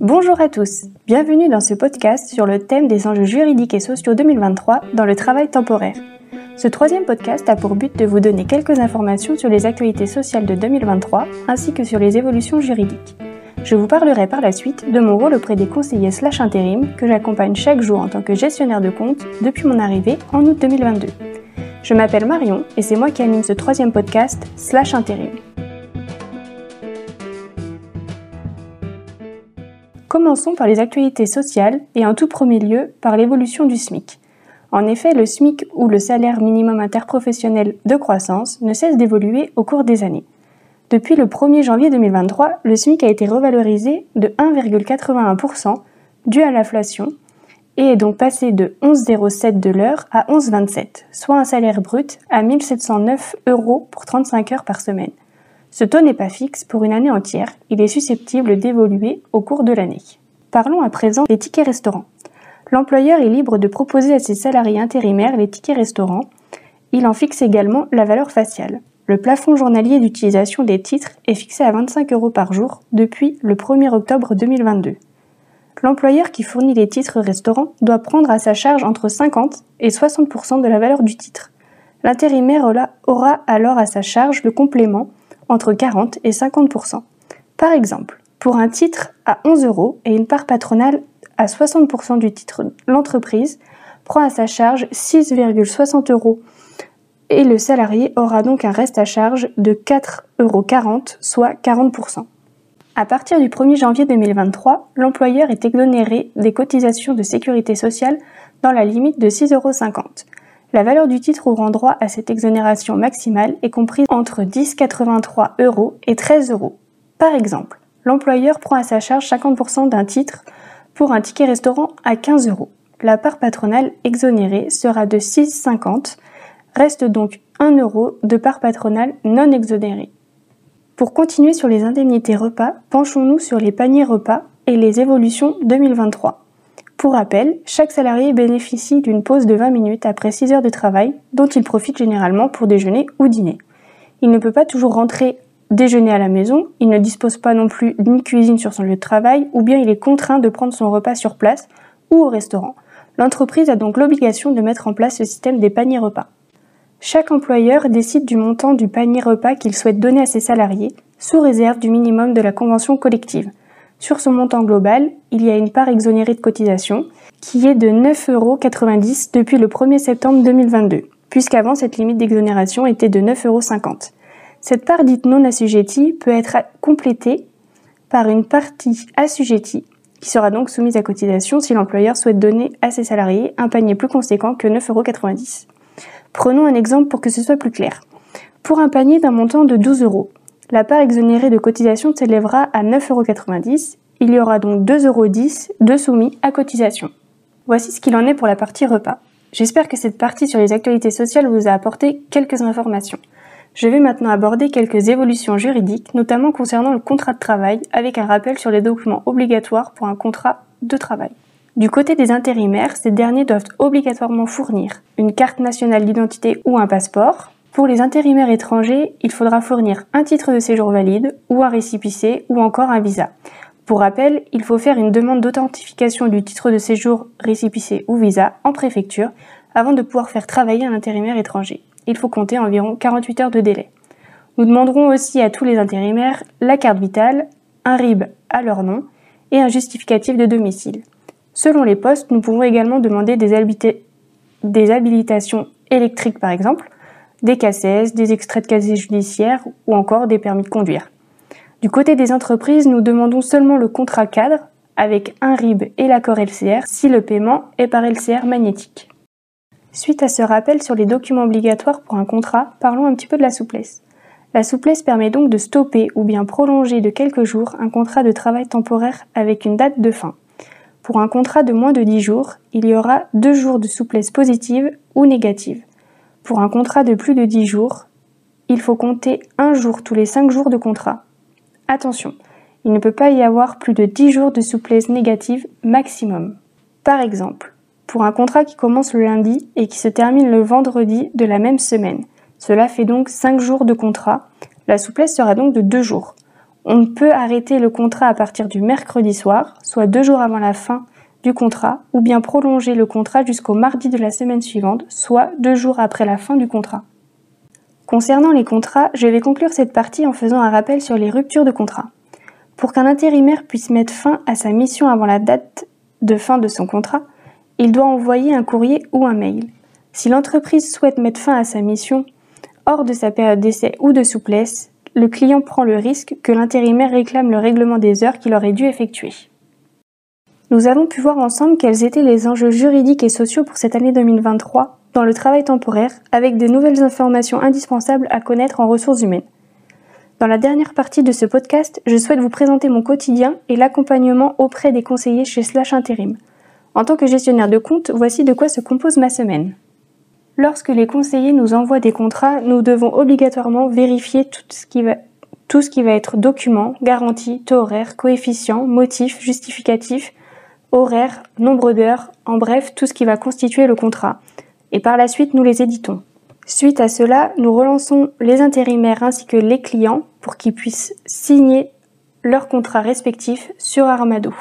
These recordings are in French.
Bonjour à tous, bienvenue dans ce podcast sur le thème des enjeux juridiques et sociaux 2023 dans le travail temporaire. Ce troisième podcast a pour but de vous donner quelques informations sur les actualités sociales de 2023 ainsi que sur les évolutions juridiques. Je vous parlerai par la suite de mon rôle auprès des conseillers slash intérim que j'accompagne chaque jour en tant que gestionnaire de compte depuis mon arrivée en août 2022. Je m'appelle Marion et c'est moi qui anime ce troisième podcast slash intérim. Commençons par les actualités sociales et en tout premier lieu par l'évolution du SMIC. En effet, le SMIC ou le salaire minimum interprofessionnel de croissance ne cesse d'évoluer au cours des années. Depuis le 1er janvier 2023, le SMIC a été revalorisé de 1,81% dû à l'inflation et est donc passé de 11,07 de l'heure à 11,27, soit un salaire brut à 1709 euros pour 35 heures par semaine. Ce taux n'est pas fixe pour une année entière, il est susceptible d'évoluer au cours de l'année. Parlons à présent des tickets restaurants. L'employeur est libre de proposer à ses salariés intérimaires les tickets restaurants. Il en fixe également la valeur faciale. Le plafond journalier d'utilisation des titres est fixé à 25 euros par jour depuis le 1er octobre 2022. L'employeur qui fournit les titres restaurants doit prendre à sa charge entre 50 et 60% de la valeur du titre. L'intérimaire aura alors à sa charge le complément entre 40 et 50% Par exemple, pour un titre à 11 euros et une part patronale à 60% du titre, l'entreprise prend à sa charge 6,60 euros et le salarié aura donc un reste à charge de 4,40 euros, soit 40% à partir du 1er janvier 2023, l'employeur est exonéré des cotisations de sécurité sociale dans la limite de 6,50 euros. La valeur du titre ouvrant droit à cette exonération maximale est comprise entre 10,83 euros et 13 euros. Par exemple, l'employeur prend à sa charge 50% d'un titre pour un ticket restaurant à 15 euros. La part patronale exonérée sera de 6,50, reste donc 1 euro de part patronale non exonérée. Pour continuer sur les indemnités repas, penchons-nous sur les paniers repas et les évolutions 2023. Pour rappel, chaque salarié bénéficie d'une pause de 20 minutes après 6 heures de travail, dont il profite généralement pour déjeuner ou dîner. Il ne peut pas toujours rentrer déjeuner à la maison, il ne dispose pas non plus d'une cuisine sur son lieu de travail, ou bien il est contraint de prendre son repas sur place ou au restaurant. L'entreprise a donc l'obligation de mettre en place ce système des paniers repas. Chaque employeur décide du montant du panier repas qu'il souhaite donner à ses salariés, sous réserve du minimum de la convention collective. Sur ce montant global, il y a une part exonérée de cotisation qui est de 9,90 euros depuis le 1er septembre 2022, puisqu'avant cette limite d'exonération était de 9,50 euros. Cette part dite non assujettie peut être complétée par une partie assujettie qui sera donc soumise à cotisation si l'employeur souhaite donner à ses salariés un panier plus conséquent que 9,90 euros. Prenons un exemple pour que ce soit plus clair. Pour un panier d'un montant de 12 euros, la part exonérée de cotisation s'élèvera à 9,90 euros. Il y aura donc 2,10 euros de soumis à cotisation. Voici ce qu'il en est pour la partie repas. J'espère que cette partie sur les actualités sociales vous a apporté quelques informations. Je vais maintenant aborder quelques évolutions juridiques, notamment concernant le contrat de travail, avec un rappel sur les documents obligatoires pour un contrat de travail. Du côté des intérimaires, ces derniers doivent obligatoirement fournir une carte nationale d'identité ou un passeport, pour les intérimaires étrangers, il faudra fournir un titre de séjour valide ou un récipicé ou encore un visa. Pour rappel, il faut faire une demande d'authentification du titre de séjour, récipicé ou visa en préfecture avant de pouvoir faire travailler un intérimaire étranger. Il faut compter environ 48 heures de délai. Nous demanderons aussi à tous les intérimaires la carte vitale, un RIB à leur nom et un justificatif de domicile. Selon les postes, nous pouvons également demander des, des habilitations électriques par exemple, des CACES, des extraits de casier judiciaire ou encore des permis de conduire. Du côté des entreprises, nous demandons seulement le contrat cadre avec un RIB et l'accord LCR si le paiement est par LCR magnétique. Suite à ce rappel sur les documents obligatoires pour un contrat, parlons un petit peu de la souplesse. La souplesse permet donc de stopper ou bien prolonger de quelques jours un contrat de travail temporaire avec une date de fin. Pour un contrat de moins de 10 jours, il y aura deux jours de souplesse positive ou négative. Pour un contrat de plus de 10 jours, il faut compter un jour tous les 5 jours de contrat. Attention, il ne peut pas y avoir plus de 10 jours de souplesse négative maximum. Par exemple, pour un contrat qui commence le lundi et qui se termine le vendredi de la même semaine, cela fait donc 5 jours de contrat, la souplesse sera donc de 2 jours. On peut arrêter le contrat à partir du mercredi soir, soit deux jours avant la fin contrat, ou bien prolonger le contrat jusqu'au mardi de la semaine suivante, soit deux jours après la fin du contrat. Concernant les contrats, je vais conclure cette partie en faisant un rappel sur les ruptures de contrat. Pour qu'un intérimaire puisse mettre fin à sa mission avant la date de fin de son contrat, il doit envoyer un courrier ou un mail. Si l'entreprise souhaite mettre fin à sa mission hors de sa période d'essai ou de souplesse, le client prend le risque que l'intérimaire réclame le règlement des heures qu'il aurait dû effectuer. Nous avons pu voir ensemble quels étaient les enjeux juridiques et sociaux pour cette année 2023 dans le travail temporaire, avec de nouvelles informations indispensables à connaître en ressources humaines. Dans la dernière partie de ce podcast, je souhaite vous présenter mon quotidien et l'accompagnement auprès des conseillers chez Slash Intérim. En tant que gestionnaire de compte, voici de quoi se compose ma semaine. Lorsque les conseillers nous envoient des contrats, nous devons obligatoirement vérifier tout ce qui va, être document, garantie, taux coefficient, motif, justificatif, horaire, nombre d'heures, en bref, tout ce qui va constituer le contrat. Et par la suite, nous les éditons. Suite à cela, nous relançons les intérimaires ainsi que les clients pour qu'ils puissent signer leurs contrats respectifs sur Armado.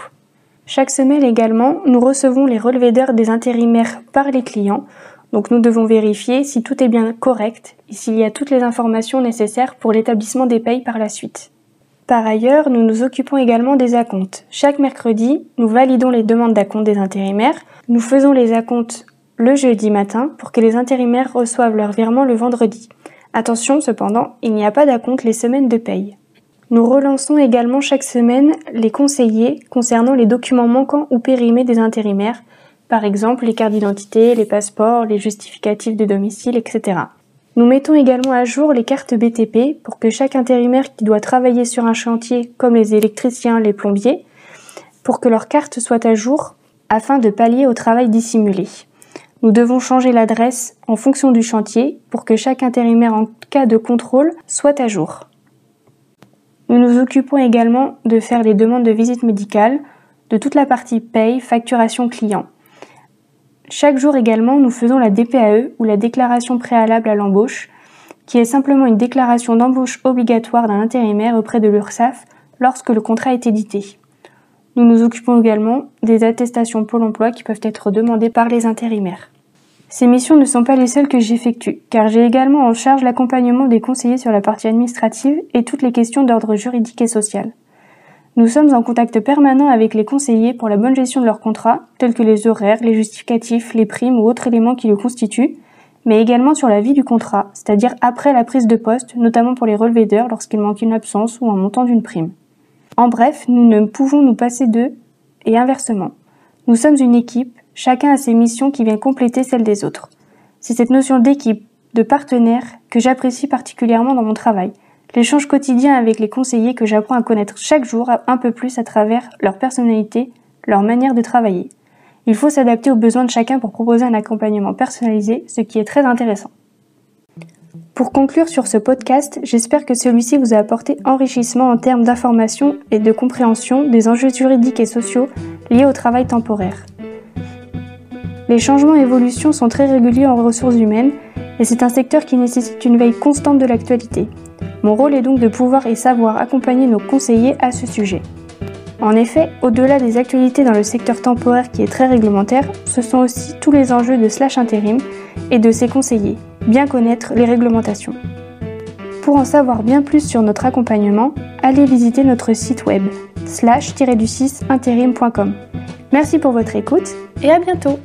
Chaque semaine également, nous recevons les relevés d'heures des intérimaires par les clients. Donc nous devons vérifier si tout est bien correct et s'il y a toutes les informations nécessaires pour l'établissement des payes par la suite. Par ailleurs, nous nous occupons également des acomptes. Chaque mercredi, nous validons les demandes d'acompte des intérimaires. Nous faisons les acomptes le jeudi matin pour que les intérimaires reçoivent leur virement le vendredi. Attention cependant, il n'y a pas d'acompte les semaines de paye. Nous relançons également chaque semaine les conseillers concernant les documents manquants ou périmés des intérimaires, par exemple les cartes d'identité, les passeports, les justificatifs de domicile, etc. Nous mettons également à jour les cartes BTP pour que chaque intérimaire qui doit travailler sur un chantier, comme les électriciens, les plombiers, pour que leur carte soit à jour afin de pallier au travail dissimulé. Nous devons changer l'adresse en fonction du chantier pour que chaque intérimaire en cas de contrôle soit à jour. Nous nous occupons également de faire les demandes de visite médicale, de toute la partie paye, facturation client. Chaque jour également, nous faisons la DPAE ou la déclaration préalable à l'embauche, qui est simplement une déclaration d'embauche obligatoire d'un intérimaire auprès de l'URSSAF lorsque le contrat est édité. Nous nous occupons également des attestations Pôle emploi qui peuvent être demandées par les intérimaires. Ces missions ne sont pas les seules que j'effectue, car j'ai également en charge l'accompagnement des conseillers sur la partie administrative et toutes les questions d'ordre juridique et social. Nous sommes en contact permanent avec les conseillers pour la bonne gestion de leurs contrats, tels que les horaires, les justificatifs, les primes ou autres éléments qui le constituent, mais également sur la vie du contrat, c'est-à-dire après la prise de poste, notamment pour les relevés d'heures lorsqu'il manque une absence ou un montant d'une prime. En bref, nous ne pouvons nous passer d'eux et inversement. Nous sommes une équipe, chacun a ses missions qui viennent compléter celles des autres. C'est cette notion d'équipe, de partenaire, que j'apprécie particulièrement dans mon travail l'échange quotidien avec les conseillers que j'apprends à connaître chaque jour un peu plus à travers leur personnalité, leur manière de travailler. Il faut s'adapter aux besoins de chacun pour proposer un accompagnement personnalisé, ce qui est très intéressant. Pour conclure sur ce podcast, j'espère que celui-ci vous a apporté enrichissement en termes d'information et de compréhension des enjeux juridiques et sociaux liés au travail temporaire. Les changements et évolutions sont très réguliers en ressources humaines et c'est un secteur qui nécessite une veille constante de l'actualité. Mon rôle est donc de pouvoir et savoir accompagner nos conseillers à ce sujet. En effet, au-delà des actualités dans le secteur temporaire qui est très réglementaire, ce sont aussi tous les enjeux de slash intérim et de ses conseillers, bien connaître les réglementations. Pour en savoir bien plus sur notre accompagnement, allez visiter notre site web slash-du6 intérim.com. Merci pour votre écoute et à bientôt